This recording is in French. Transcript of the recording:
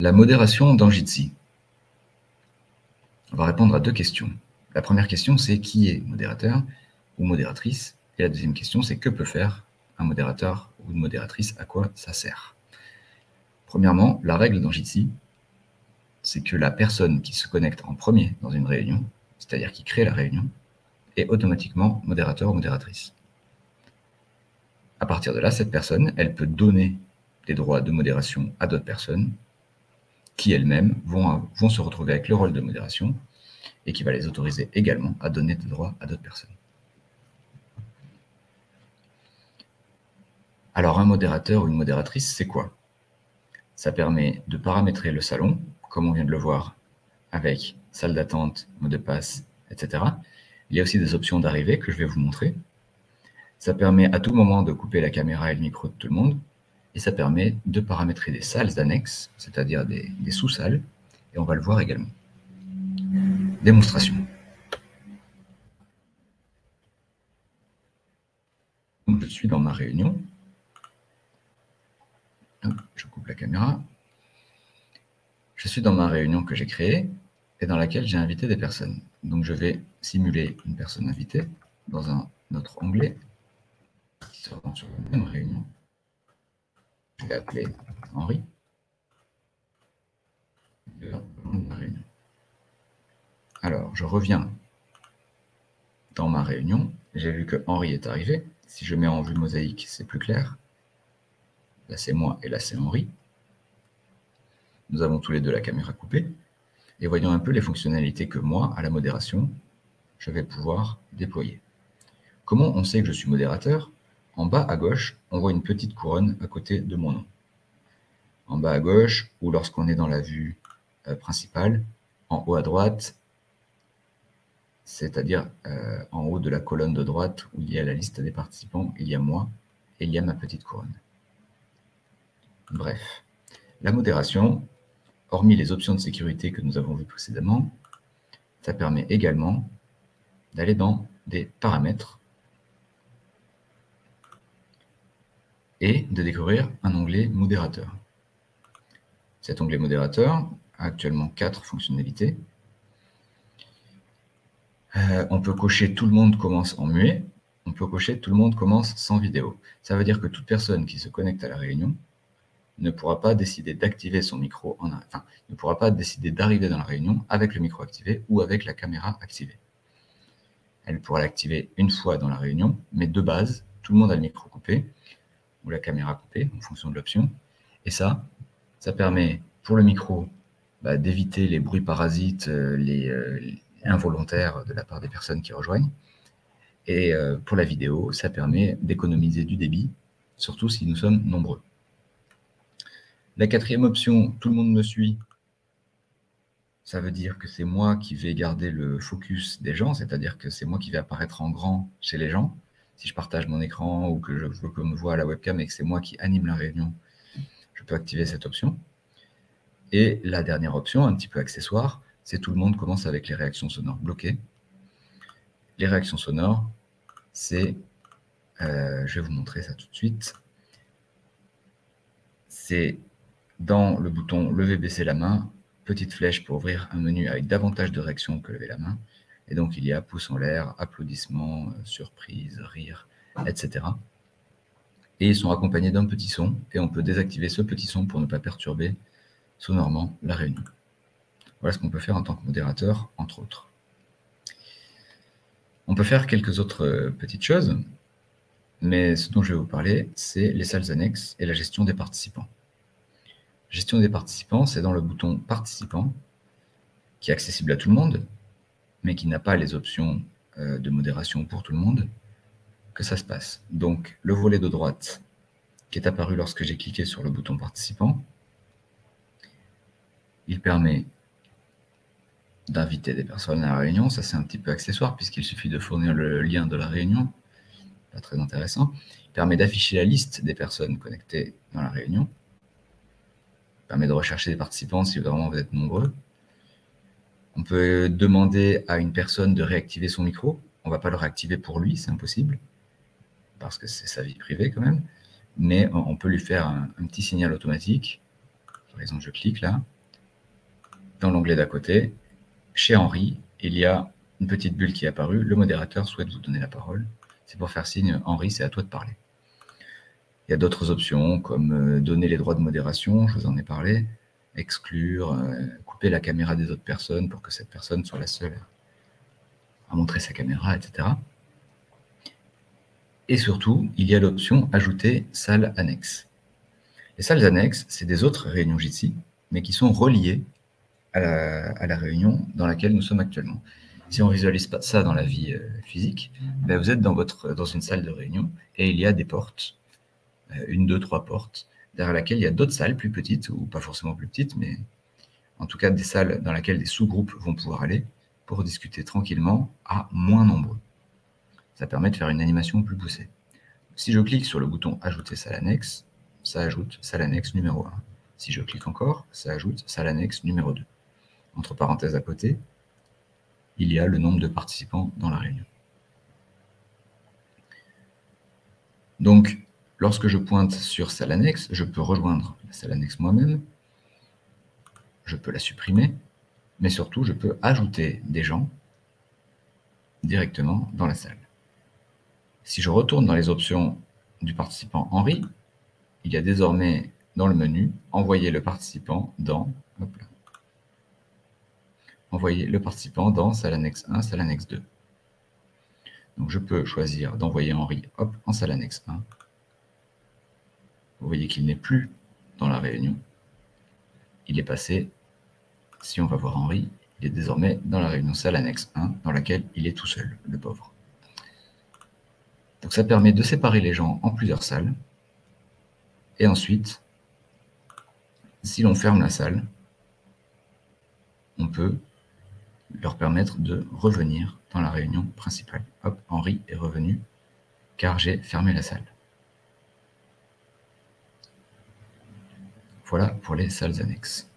La modération dans Jitsi. On va répondre à deux questions. La première question, c'est qui est modérateur ou modératrice? Et la deuxième question, c'est que peut faire un modérateur ou une modératrice, à quoi ça sert? Premièrement, la règle dans Jitsi, c'est que la personne qui se connecte en premier dans une réunion, c'est-à-dire qui crée la réunion, est automatiquement modérateur ou modératrice. À partir de là, cette personne, elle peut donner des droits de modération à d'autres personnes qui elles-mêmes vont, vont se retrouver avec le rôle de modération et qui va les autoriser également à donner des droits à d'autres personnes. Alors un modérateur ou une modératrice, c'est quoi? Ça permet de paramétrer le salon, comme on vient de le voir, avec salle d'attente, mot de passe, etc. Il y a aussi des options d'arrivée que je vais vous montrer. Ça permet à tout moment de couper la caméra et le micro de tout le monde, et ça permet de paramétrer des salles annexes, c'est-à-dire des, sous-salles, et on va le voir également. Démonstration. je suis dans ma réunion. je coupe la caméra. Je suis dans ma réunion que j'ai créée et dans laquelle j'ai invité des personnes. Donc, je vais simuler une personne invitée dans un autre onglet qui se sur la même réunion. Je vais appeler Henri. Alors, je reviens dans ma réunion. J'ai vu que Henri est arrivé. Si je mets en vue mosaïque, c'est plus clair. Là, c'est moi et là, c'est Henri. Nous avons tous les deux la caméra coupée. Et voyons un peu les fonctionnalités que moi, à la modération, je vais pouvoir déployer. Comment on sait que je suis modérateur? En bas à gauche, on voit une petite couronne à côté de mon nom. En bas à gauche, ou lorsqu'on est dans la vue euh, principale, en haut à droite, c'est-à-dire euh, en haut de la colonne de droite où il y a la liste des participants, il y a moi et il y a ma petite couronne. Bref, la modération, hormis les options de sécurité que nous avons vues précédemment, ça permet également d'aller dans des paramètres et de découvrir un onglet modérateur. Cet onglet modérateur a actuellement quatre fonctionnalités. Euh, on peut cocher tout le monde commence en muet, on peut cocher tout le monde commence sans vidéo. Ça veut dire que toute personne qui se connecte à la réunion ne pourra pas décider d'activer son micro, en, enfin, ne pourra pas décider d'arriver dans la réunion avec le micro activé ou avec la caméra activée. Elle pourra l'activer une fois dans la réunion, mais de base, tout le monde a le micro coupé la caméra coupée en fonction de l'option. Et ça, ça permet pour le micro bah, d'éviter les bruits parasites, euh, les, euh, involontaires de la part des personnes qui rejoignent. Et euh, pour la vidéo, ça permet d'économiser du débit, surtout si nous sommes nombreux. La quatrième option, tout le monde me suit. Ça veut dire que c'est moi qui vais garder le focus des gens, c'est-à-dire que c'est moi qui vais apparaître en grand chez les gens si je partage mon écran ou que je veux qu'on me voit à la webcam et que c'est moi qui anime la réunion, je peux activer cette option. Et la dernière option, un petit peu accessoire, c'est tout le monde commence avec les réactions sonores bloquées. Les réactions sonores, c'est, euh, je vais vous montrer ça tout de suite, c'est dans le bouton lever, baisser la main, petite flèche pour ouvrir un menu avec davantage de réactions que lever la main. Et donc, il y a pouce en l'air, applaudissements, euh, surprise, rire, etc. Et ils sont accompagnés d'un petit son, et on peut désactiver ce petit son pour ne pas perturber sonorement la réunion. Voilà ce qu'on peut faire en tant que modérateur, entre autres. On peut faire quelques autres euh, petites choses, mais ce dont je vais vous parler, c'est les salles annexes et la gestion des participants. Gestion des participants, c'est dans le bouton Participants, qui est accessible à tout le monde, mais qui n'a pas les options euh, de modération pour tout le monde, que ça se passe. Donc, le volet de droite qui est apparu lorsque j'ai cliqué sur le bouton participant, il permet d'inviter des personnes à la réunion. Ça, c'est un petit peu accessoire puisqu'il suffit de fournir le lien de la réunion. Pas très intéressant. Il permet d'afficher la liste des personnes connectées dans la réunion. Il permet de rechercher des participants si vraiment vous êtes nombreux. On peut demander à une personne de réactiver son micro. On ne va pas le réactiver pour lui, c'est impossible, parce que c'est sa vie privée quand même. Mais on peut lui faire un, petit signal automatique. Par exemple, je clique là. Dans l'onglet d'à côté, chez Henri, il y a une petite bulle qui est apparue. Le modérateur souhaite vous donner la parole. C'est pour faire signe, Henri, c'est à toi de parler. Il y a d'autres options comme euh, donner les droits de modération, je vous en ai parlé, exclure, euh, la caméra des autres personnes pour que cette personne soit la seule à montrer sa caméra, etc. Et surtout, il y a l'option Ajouter salle annexe. Les salles annexes, c'est des autres réunions Jitsi, mais qui sont reliées à la, réunion dans laquelle nous sommes actuellement. Si on visualise pas ça dans la vie euh, physique, ben vous êtes dans, dans une salle de réunion et il y a des portes, euh, une, deux, trois portes, derrière laquelle il y a d'autres salles plus petites, ou pas forcément plus petites, mais en tout cas des salles dans lesquelles des sous-groupes vont pouvoir aller pour discuter tranquillement à moins nombreux. Ça permet de faire une animation plus poussée. Si je clique sur le bouton Ajouter salle annexe, ça ajoute salle annexe numéro 1. Si je clique encore, ça ajoute salle annexe numéro 2. Entre parenthèses à côté, il y a le nombre de participants dans la réunion. Donc, lorsque je pointe sur salle annexe, je peux rejoindre la salle annexe moi-même, je peux la supprimer, mais surtout, je peux ajouter des gens directement dans la salle. Si je retourne dans les options du participant Henri, il y a désormais dans le menu « Envoyer le participant dans… » Envoyer le participant dans salle annexe 1, salle annexe 2. Donc je peux choisir d'envoyer Henri hop, en salle annexe 1. Vous voyez qu'il n'est plus dans la réunion. Il est passé, si on va voir Henri, il est désormais dans la réunion salle annexe 1, dans laquelle il est tout seul, le pauvre. Donc ça permet de séparer les gens en plusieurs salles. Et ensuite, si l'on ferme la salle, on peut leur permettre de revenir dans la réunion principale. Hop, Henri est revenu car j'ai fermé la salle. Voilà pour les salles annexes.